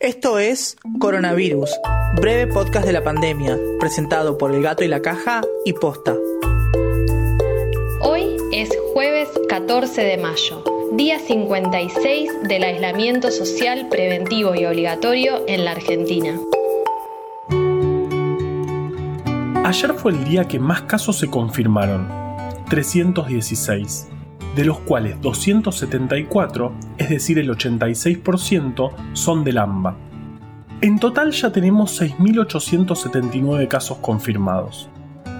Esto es Coronavirus, breve podcast de la pandemia, presentado por El Gato y la Caja y Posta. Hoy es jueves 14 de mayo, día 56 del aislamiento social preventivo y obligatorio en la Argentina. Ayer fue el día que más casos se confirmaron, 316, de los cuales 274, es decir el 86%, son del AMBA. En total ya tenemos 6.879 casos confirmados.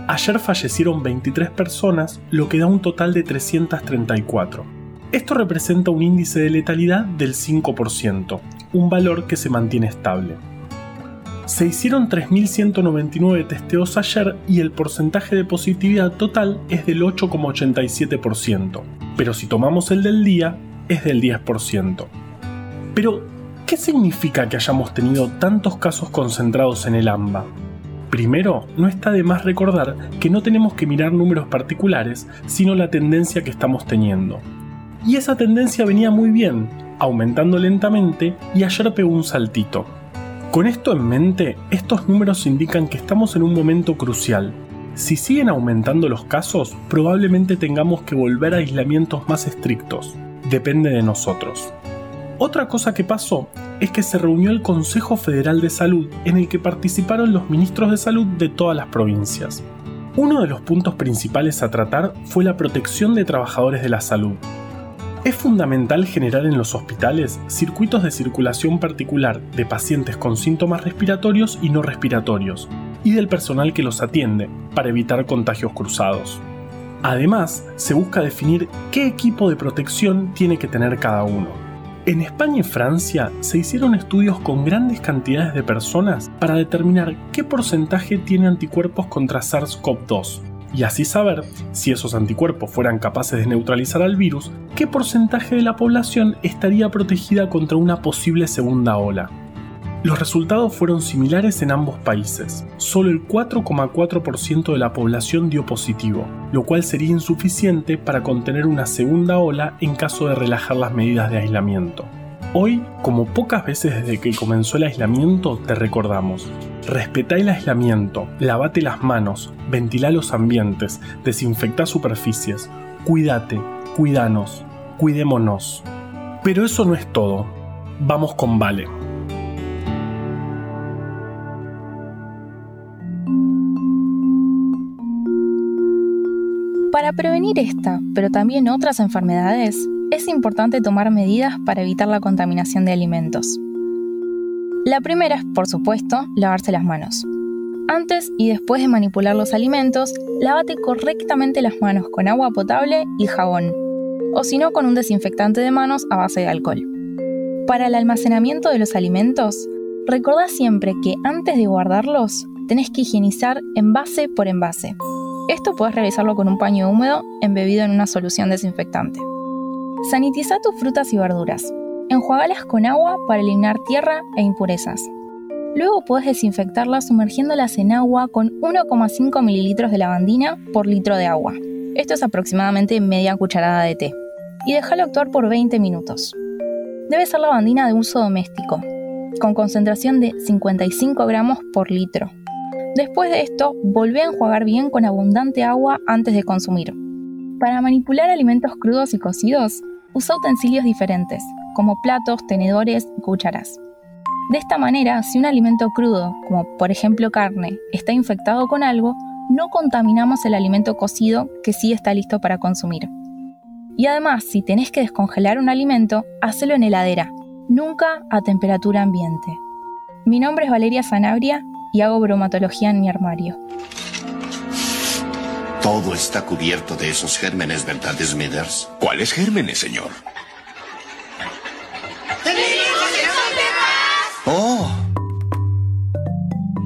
Ayer fallecieron 23 personas, lo que da un total de 334. Esto representa un índice de letalidad del 5%, un valor que se mantiene estable. Se hicieron 3.199 testeos ayer y el porcentaje de positividad total es del 8,87%, pero si tomamos el del día, es del 10%. Pero, ¿qué significa que hayamos tenido tantos casos concentrados en el AMBA? Primero, no está de más recordar que no tenemos que mirar números particulares, sino la tendencia que estamos teniendo. Y esa tendencia venía muy bien, aumentando lentamente y ayer pegó un saltito. Con esto en mente, estos números indican que estamos en un momento crucial. Si siguen aumentando los casos, probablemente tengamos que volver a aislamientos más estrictos. Depende de nosotros. Otra cosa que pasó es que se reunió el Consejo Federal de Salud en el que participaron los ministros de salud de todas las provincias. Uno de los puntos principales a tratar fue la protección de trabajadores de la salud, es fundamental generar en los hospitales circuitos de circulación particular de pacientes con síntomas respiratorios y no respiratorios, y del personal que los atiende, para evitar contagios cruzados. Además, se busca definir qué equipo de protección tiene que tener cada uno. En España y Francia se hicieron estudios con grandes cantidades de personas para determinar qué porcentaje tiene anticuerpos contra SARS-CoV-2 y así saber, si esos anticuerpos fueran capaces de neutralizar al virus, qué porcentaje de la población estaría protegida contra una posible segunda ola. Los resultados fueron similares en ambos países. Solo el 4,4% de la población dio positivo, lo cual sería insuficiente para contener una segunda ola en caso de relajar las medidas de aislamiento. Hoy, como pocas veces desde que comenzó el aislamiento, te recordamos. Respetá el aislamiento, lavate las manos, ventila los ambientes, desinfecta superficies, cuídate, cuídanos, cuidémonos. Pero eso no es todo. Vamos con Vale. Para prevenir esta, pero también otras enfermedades, es importante tomar medidas para evitar la contaminación de alimentos. La primera es, por supuesto, lavarse las manos. Antes y después de manipular los alimentos, lávate correctamente las manos con agua potable y jabón, o si no con un desinfectante de manos a base de alcohol. Para el almacenamiento de los alimentos, recordá siempre que antes de guardarlos, tenés que higienizar envase por envase. Esto puedes realizarlo con un paño húmedo embebido en una solución desinfectante. Sanitiza tus frutas y verduras. Enjuagalas con agua para eliminar tierra e impurezas. Luego puedes desinfectarlas sumergiéndolas en agua con 1,5 mililitros de lavandina por litro de agua. Esto es aproximadamente media cucharada de té. Y déjalo actuar por 20 minutos. Debe ser lavandina de uso doméstico, con concentración de 55 gramos por litro. Después de esto, volvé a enjuagar bien con abundante agua antes de consumir. Para manipular alimentos crudos y cocidos, usa utensilios diferentes, como platos, tenedores y cucharas. De esta manera, si un alimento crudo, como por ejemplo carne, está infectado con algo, no contaminamos el alimento cocido que sí está listo para consumir. Y además, si tenés que descongelar un alimento, hacelo en heladera, nunca a temperatura ambiente. Mi nombre es Valeria Sanabria y hago bromatología en mi armario. Todo está cubierto de esos gérmenes, ¿verdad, Smithers? ¿Cuáles gérmenes, señor? ¡Oh!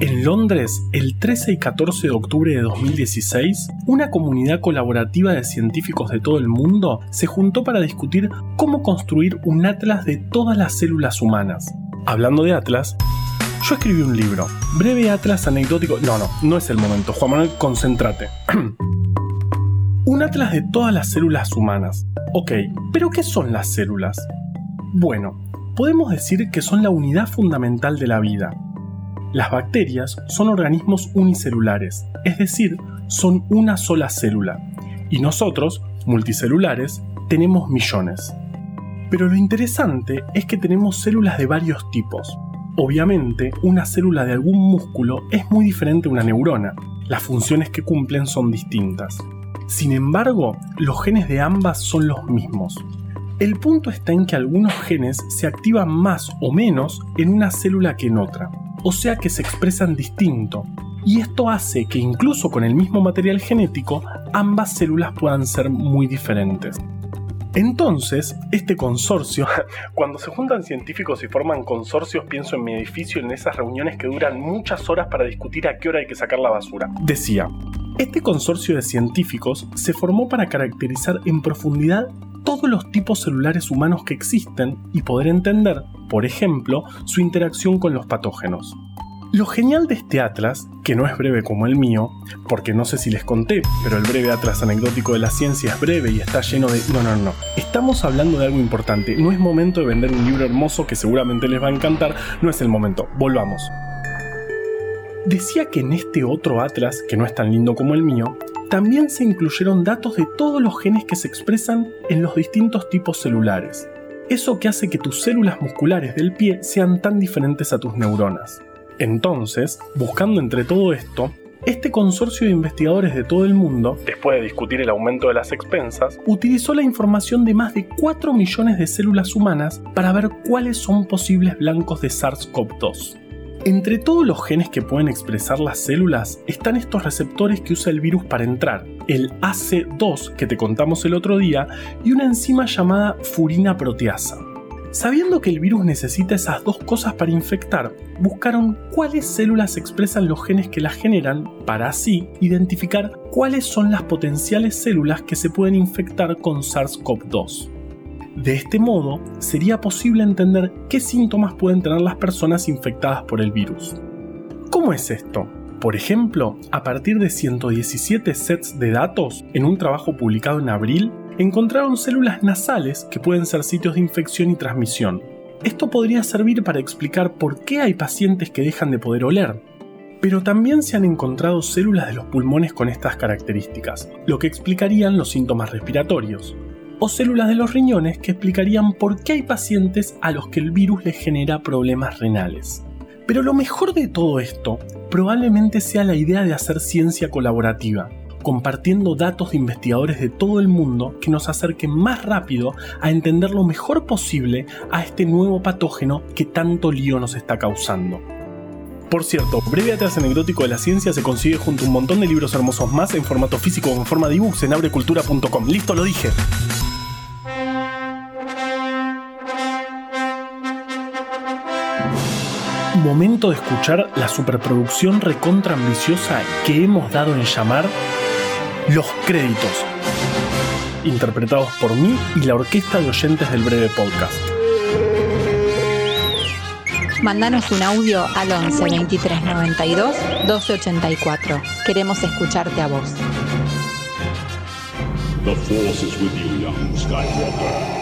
En Londres, el 13 y 14 de octubre de 2016, una comunidad colaborativa de científicos de todo el mundo se juntó para discutir cómo construir un atlas de todas las células humanas. Hablando de atlas, yo escribí un libro, breve atlas anecdótico. No, no, no es el momento. Juan Manuel, concéntrate. un atlas de todas las células humanas. Ok, pero ¿qué son las células? Bueno, podemos decir que son la unidad fundamental de la vida. Las bacterias son organismos unicelulares, es decir, son una sola célula, y nosotros, multicelulares, tenemos millones. Pero lo interesante es que tenemos células de varios tipos. Obviamente, una célula de algún músculo es muy diferente a una neurona. Las funciones que cumplen son distintas. Sin embargo, los genes de ambas son los mismos. El punto está en que algunos genes se activan más o menos en una célula que en otra, o sea que se expresan distinto, y esto hace que incluso con el mismo material genético ambas células puedan ser muy diferentes. Entonces, este consorcio, cuando se juntan científicos y forman consorcios, pienso en mi edificio en esas reuniones que duran muchas horas para discutir a qué hora hay que sacar la basura. Decía, este consorcio de científicos se formó para caracterizar en profundidad todos los tipos celulares humanos que existen y poder entender, por ejemplo, su interacción con los patógenos. Lo genial de este atlas, que no es breve como el mío, porque no sé si les conté, pero el breve atlas anecdótico de la ciencia es breve y está lleno de... No, no, no. Estamos hablando de algo importante. No es momento de vender un libro hermoso que seguramente les va a encantar. No es el momento. Volvamos. Decía que en este otro atlas, que no es tan lindo como el mío, también se incluyeron datos de todos los genes que se expresan en los distintos tipos celulares. Eso que hace que tus células musculares del pie sean tan diferentes a tus neuronas. Entonces, buscando entre todo esto, este consorcio de investigadores de todo el mundo, después de discutir el aumento de las expensas, utilizó la información de más de 4 millones de células humanas para ver cuáles son posibles blancos de SARS-CoV-2. Entre todos los genes que pueden expresar las células están estos receptores que usa el virus para entrar, el AC2 que te contamos el otro día y una enzima llamada furina proteasa. Sabiendo que el virus necesita esas dos cosas para infectar, buscaron cuáles células expresan los genes que las generan para así identificar cuáles son las potenciales células que se pueden infectar con SARS-CoV-2. De este modo, sería posible entender qué síntomas pueden tener las personas infectadas por el virus. ¿Cómo es esto? Por ejemplo, a partir de 117 sets de datos en un trabajo publicado en abril, encontraron células nasales que pueden ser sitios de infección y transmisión. Esto podría servir para explicar por qué hay pacientes que dejan de poder oler. Pero también se han encontrado células de los pulmones con estas características, lo que explicarían los síntomas respiratorios. O células de los riñones que explicarían por qué hay pacientes a los que el virus les genera problemas renales. Pero lo mejor de todo esto probablemente sea la idea de hacer ciencia colaborativa, compartiendo datos de investigadores de todo el mundo que nos acerquen más rápido a entender lo mejor posible a este nuevo patógeno que tanto lío nos está causando. Por cierto, Breve Atlas Anecdótico de la Ciencia se consigue junto a un montón de libros hermosos más en formato físico o en forma de ebooks en abrecultura.com. Listo, lo dije. Momento de escuchar la superproducción recontra ambiciosa que hemos dado en llamar los créditos, interpretados por mí y la orquesta de oyentes del breve podcast. Mándanos un audio al 11 23 92 12 84. Queremos escucharte a vos. The force is with you, young Skywalker.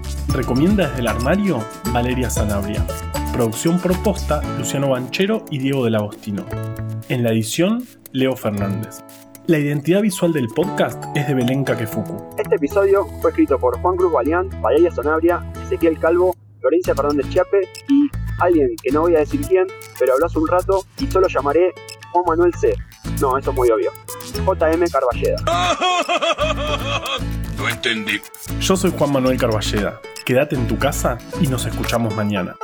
Recomienda desde el armario Valeria Sanabria. Producción propuesta Luciano Banchero y Diego del Agostino. En la edición, Leo Fernández. La identidad visual del podcast es de Belén Kakefuku. Este episodio fue escrito por Juan Cruz Balián, Valeria Sanabria, Ezequiel Calvo, Florencia Fernández Chiape y alguien que no voy a decir quién, pero habló hace un rato y solo llamaré Juan Manuel C. No, eso es muy obvio. JM Carballeda. No entendí. Yo soy Juan Manuel Carballeda. Quédate en tu casa y nos escuchamos mañana.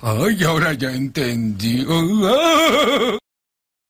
Ay, ahora ya entendí.